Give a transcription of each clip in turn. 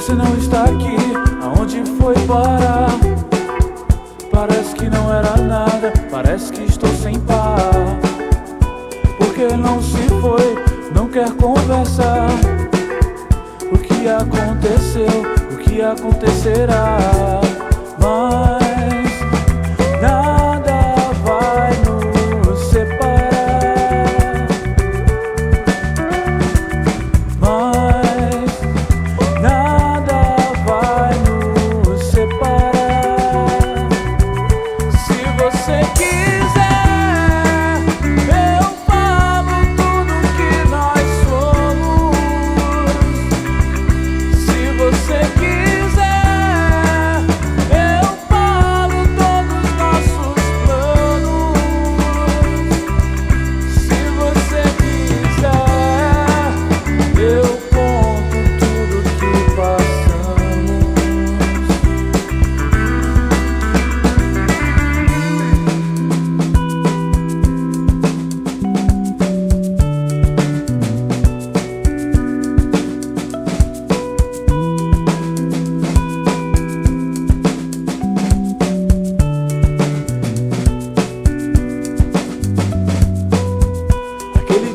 você não está aqui, aonde foi parar? Parece que não era nada, parece que estou sem par. Porque não se foi, não quer conversar. O que aconteceu, o que acontecerá?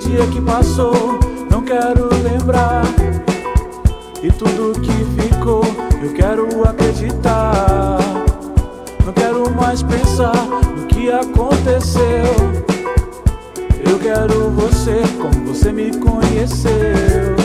Dia que passou, não quero lembrar. E tudo que ficou, eu quero acreditar. Não quero mais pensar no que aconteceu. Eu quero você como você me conheceu.